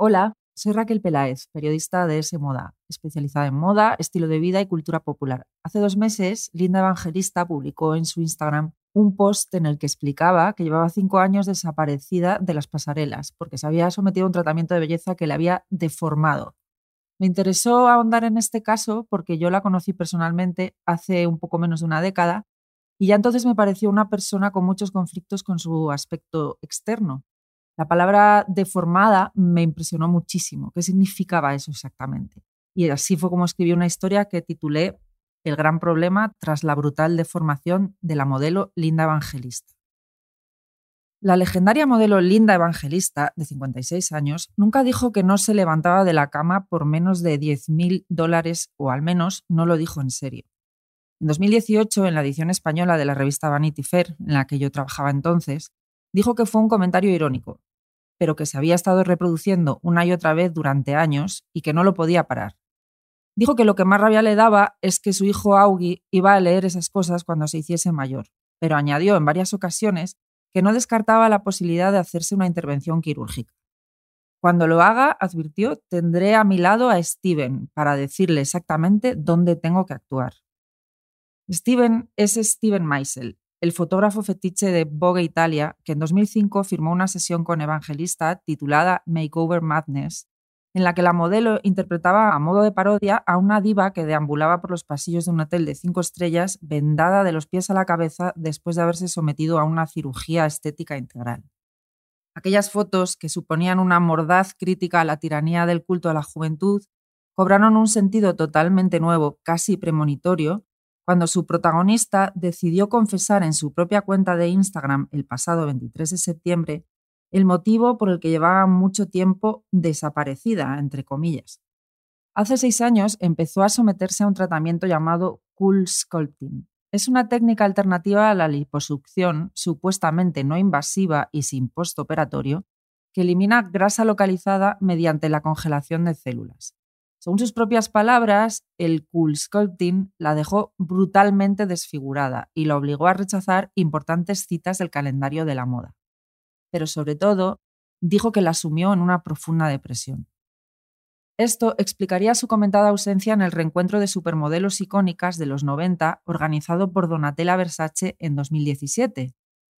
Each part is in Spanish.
Hola, soy Raquel Peláez, periodista de S Moda, especializada en moda, estilo de vida y cultura popular. Hace dos meses, Linda Evangelista publicó en su Instagram un post en el que explicaba que llevaba cinco años desaparecida de las pasarelas porque se había sometido a un tratamiento de belleza que le había deformado. Me interesó ahondar en este caso porque yo la conocí personalmente hace un poco menos de una década y ya entonces me pareció una persona con muchos conflictos con su aspecto externo. La palabra deformada me impresionó muchísimo. ¿Qué significaba eso exactamente? Y así fue como escribí una historia que titulé El gran problema tras la brutal deformación de la modelo Linda Evangelista. La legendaria modelo Linda Evangelista, de 56 años, nunca dijo que no se levantaba de la cama por menos de 10.000 dólares, o al menos no lo dijo en serio. En 2018, en la edición española de la revista Vanity Fair, en la que yo trabajaba entonces, dijo que fue un comentario irónico, pero que se había estado reproduciendo una y otra vez durante años y que no lo podía parar. Dijo que lo que más rabia le daba es que su hijo Augie iba a leer esas cosas cuando se hiciese mayor, pero añadió en varias ocasiones que no descartaba la posibilidad de hacerse una intervención quirúrgica. Cuando lo haga, advirtió, tendré a mi lado a Steven para decirle exactamente dónde tengo que actuar. Steven es Steven Meisel, el fotógrafo fetiche de Vogue Italia, que en 2005 firmó una sesión con Evangelista titulada Makeover Madness, en la que la modelo interpretaba a modo de parodia a una diva que deambulaba por los pasillos de un hotel de cinco estrellas vendada de los pies a la cabeza después de haberse sometido a una cirugía estética integral. Aquellas fotos, que suponían una mordaz crítica a la tiranía del culto a la juventud, cobraron un sentido totalmente nuevo, casi premonitorio, cuando su protagonista decidió confesar en su propia cuenta de Instagram el pasado 23 de septiembre el motivo por el que llevaba mucho tiempo desaparecida, entre comillas. Hace seis años empezó a someterse a un tratamiento llamado Cool Sculpting. Es una técnica alternativa a la liposucción, supuestamente no invasiva y sin postoperatorio, que elimina grasa localizada mediante la congelación de células. Según sus propias palabras, el cool sculpting la dejó brutalmente desfigurada y la obligó a rechazar importantes citas del calendario de la moda. Pero sobre todo, dijo que la sumió en una profunda depresión. Esto explicaría su comentada ausencia en el reencuentro de supermodelos icónicas de los 90 organizado por Donatella Versace en 2017,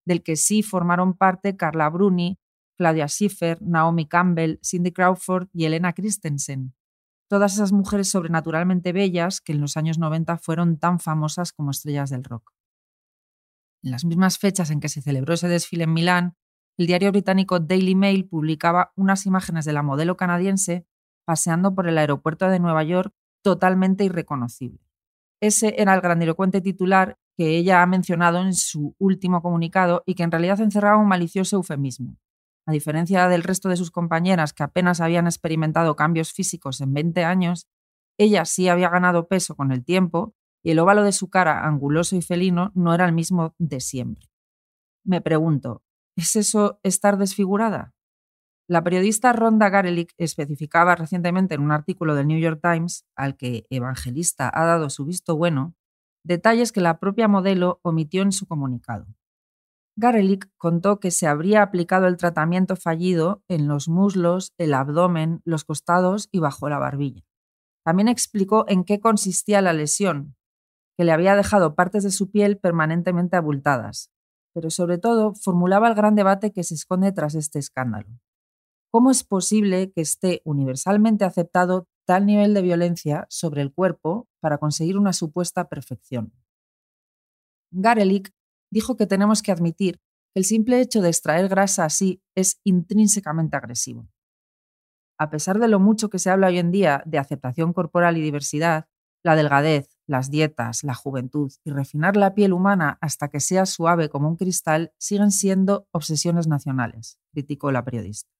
del que sí formaron parte Carla Bruni, Claudia Schiffer, Naomi Campbell, Cindy Crawford y Elena Christensen, todas esas mujeres sobrenaturalmente bellas que en los años 90 fueron tan famosas como estrellas del rock. En las mismas fechas en que se celebró ese desfile en Milán, el diario británico Daily Mail publicaba unas imágenes de la modelo canadiense paseando por el aeropuerto de Nueva York totalmente irreconocible. Ese era el grandilocuente titular que ella ha mencionado en su último comunicado y que en realidad encerraba un malicioso eufemismo. A diferencia del resto de sus compañeras que apenas habían experimentado cambios físicos en 20 años, ella sí había ganado peso con el tiempo y el óvalo de su cara, anguloso y felino, no era el mismo de siempre. Me pregunto, ¿es eso estar desfigurada? La periodista Rhonda Garelick especificaba recientemente en un artículo del New York Times, al que Evangelista ha dado su visto bueno, detalles que la propia modelo omitió en su comunicado. Garelick contó que se habría aplicado el tratamiento fallido en los muslos, el abdomen, los costados y bajo la barbilla. También explicó en qué consistía la lesión, que le había dejado partes de su piel permanentemente abultadas, pero sobre todo formulaba el gran debate que se esconde tras este escándalo. ¿Cómo es posible que esté universalmente aceptado tal nivel de violencia sobre el cuerpo para conseguir una supuesta perfección? Garelick dijo que tenemos que admitir que el simple hecho de extraer grasa así es intrínsecamente agresivo. A pesar de lo mucho que se habla hoy en día de aceptación corporal y diversidad, la delgadez, las dietas, la juventud y refinar la piel humana hasta que sea suave como un cristal siguen siendo obsesiones nacionales, criticó la periodista.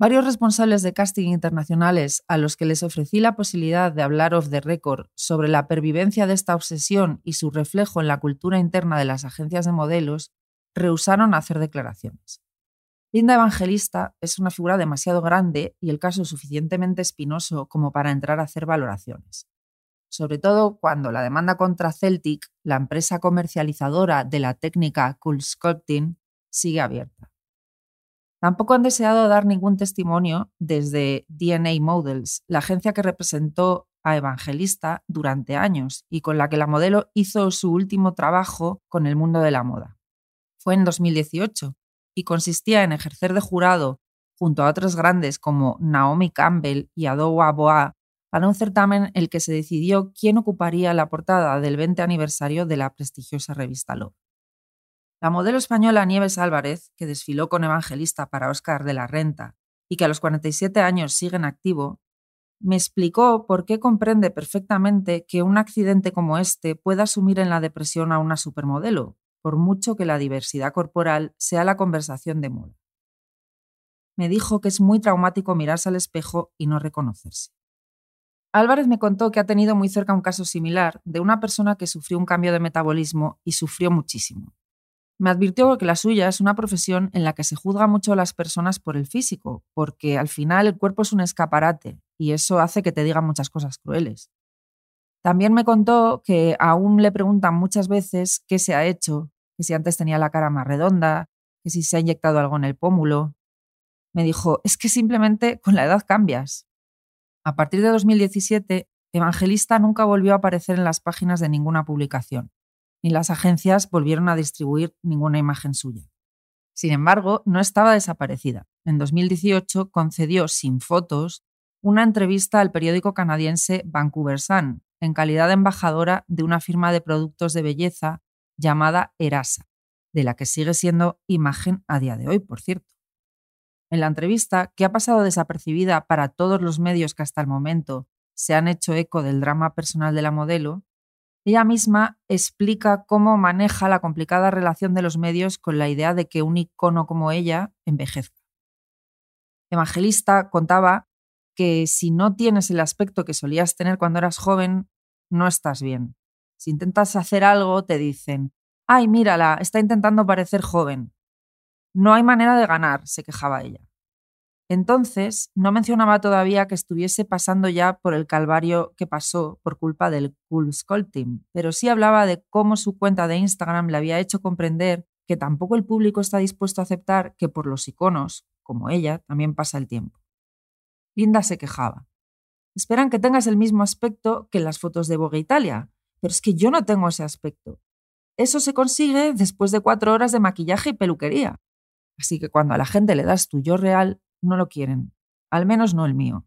Varios responsables de casting internacionales a los que les ofrecí la posibilidad de hablar off the record sobre la pervivencia de esta obsesión y su reflejo en la cultura interna de las agencias de modelos rehusaron hacer declaraciones. Linda Evangelista es una figura demasiado grande y el caso suficientemente espinoso como para entrar a hacer valoraciones. Sobre todo cuando la demanda contra Celtic, la empresa comercializadora de la técnica Cool Sculpting, sigue abierta. Tampoco han deseado dar ningún testimonio desde DNA Models, la agencia que representó a Evangelista durante años y con la que la modelo hizo su último trabajo con el mundo de la moda. Fue en 2018 y consistía en ejercer de jurado junto a otros grandes como Naomi Campbell y Adowa Boa para un certamen en el que se decidió quién ocuparía la portada del 20 aniversario de la prestigiosa revista Love. La modelo española Nieves Álvarez, que desfiló con Evangelista para Oscar de la Renta y que a los 47 años sigue en activo, me explicó por qué comprende perfectamente que un accidente como este pueda sumir en la depresión a una supermodelo, por mucho que la diversidad corporal sea la conversación de moda. Me dijo que es muy traumático mirarse al espejo y no reconocerse. Álvarez me contó que ha tenido muy cerca un caso similar de una persona que sufrió un cambio de metabolismo y sufrió muchísimo. Me advirtió que la suya es una profesión en la que se juzga mucho a las personas por el físico, porque al final el cuerpo es un escaparate y eso hace que te digan muchas cosas crueles. También me contó que aún le preguntan muchas veces qué se ha hecho, que si antes tenía la cara más redonda, que si se ha inyectado algo en el pómulo. Me dijo, es que simplemente con la edad cambias. A partir de 2017, Evangelista nunca volvió a aparecer en las páginas de ninguna publicación ni las agencias volvieron a distribuir ninguna imagen suya. Sin embargo, no estaba desaparecida. En 2018 concedió sin fotos una entrevista al periódico canadiense Vancouver Sun, en calidad de embajadora de una firma de productos de belleza llamada Erasa, de la que sigue siendo imagen a día de hoy, por cierto. En la entrevista, que ha pasado desapercibida para todos los medios que hasta el momento se han hecho eco del drama personal de la modelo, ella misma explica cómo maneja la complicada relación de los medios con la idea de que un icono como ella envejezca. Evangelista contaba que si no tienes el aspecto que solías tener cuando eras joven, no estás bien. Si intentas hacer algo, te dicen, ay, mírala, está intentando parecer joven. No hay manera de ganar, se quejaba ella. Entonces, no mencionaba todavía que estuviese pasando ya por el calvario que pasó por culpa del Cool Sculpting, pero sí hablaba de cómo su cuenta de Instagram le había hecho comprender que tampoco el público está dispuesto a aceptar que por los iconos, como ella, también pasa el tiempo. Linda se quejaba. Esperan que tengas el mismo aspecto que en las fotos de Vogue Italia, pero es que yo no tengo ese aspecto. Eso se consigue después de cuatro horas de maquillaje y peluquería. Así que cuando a la gente le das tu yo real, no lo quieren, al menos no el mío.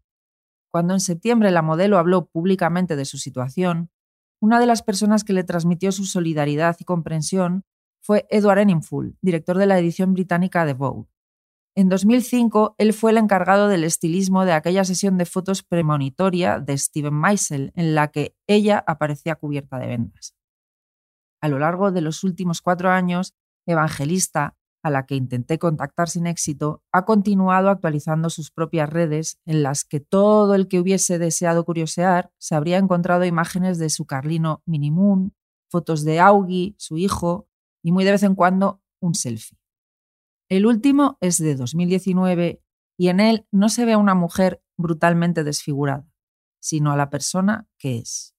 Cuando en septiembre la modelo habló públicamente de su situación, una de las personas que le transmitió su solidaridad y comprensión fue Edward Enninful, director de la edición británica de Vogue. En 2005, él fue el encargado del estilismo de aquella sesión de fotos premonitoria de Steven Meisel, en la que ella aparecía cubierta de vendas. A lo largo de los últimos cuatro años, Evangelista a la que intenté contactar sin éxito, ha continuado actualizando sus propias redes en las que todo el que hubiese deseado curiosear se habría encontrado imágenes de su carlino Minimoon, fotos de Augie, su hijo, y muy de vez en cuando un selfie. El último es de 2019 y en él no se ve a una mujer brutalmente desfigurada, sino a la persona que es,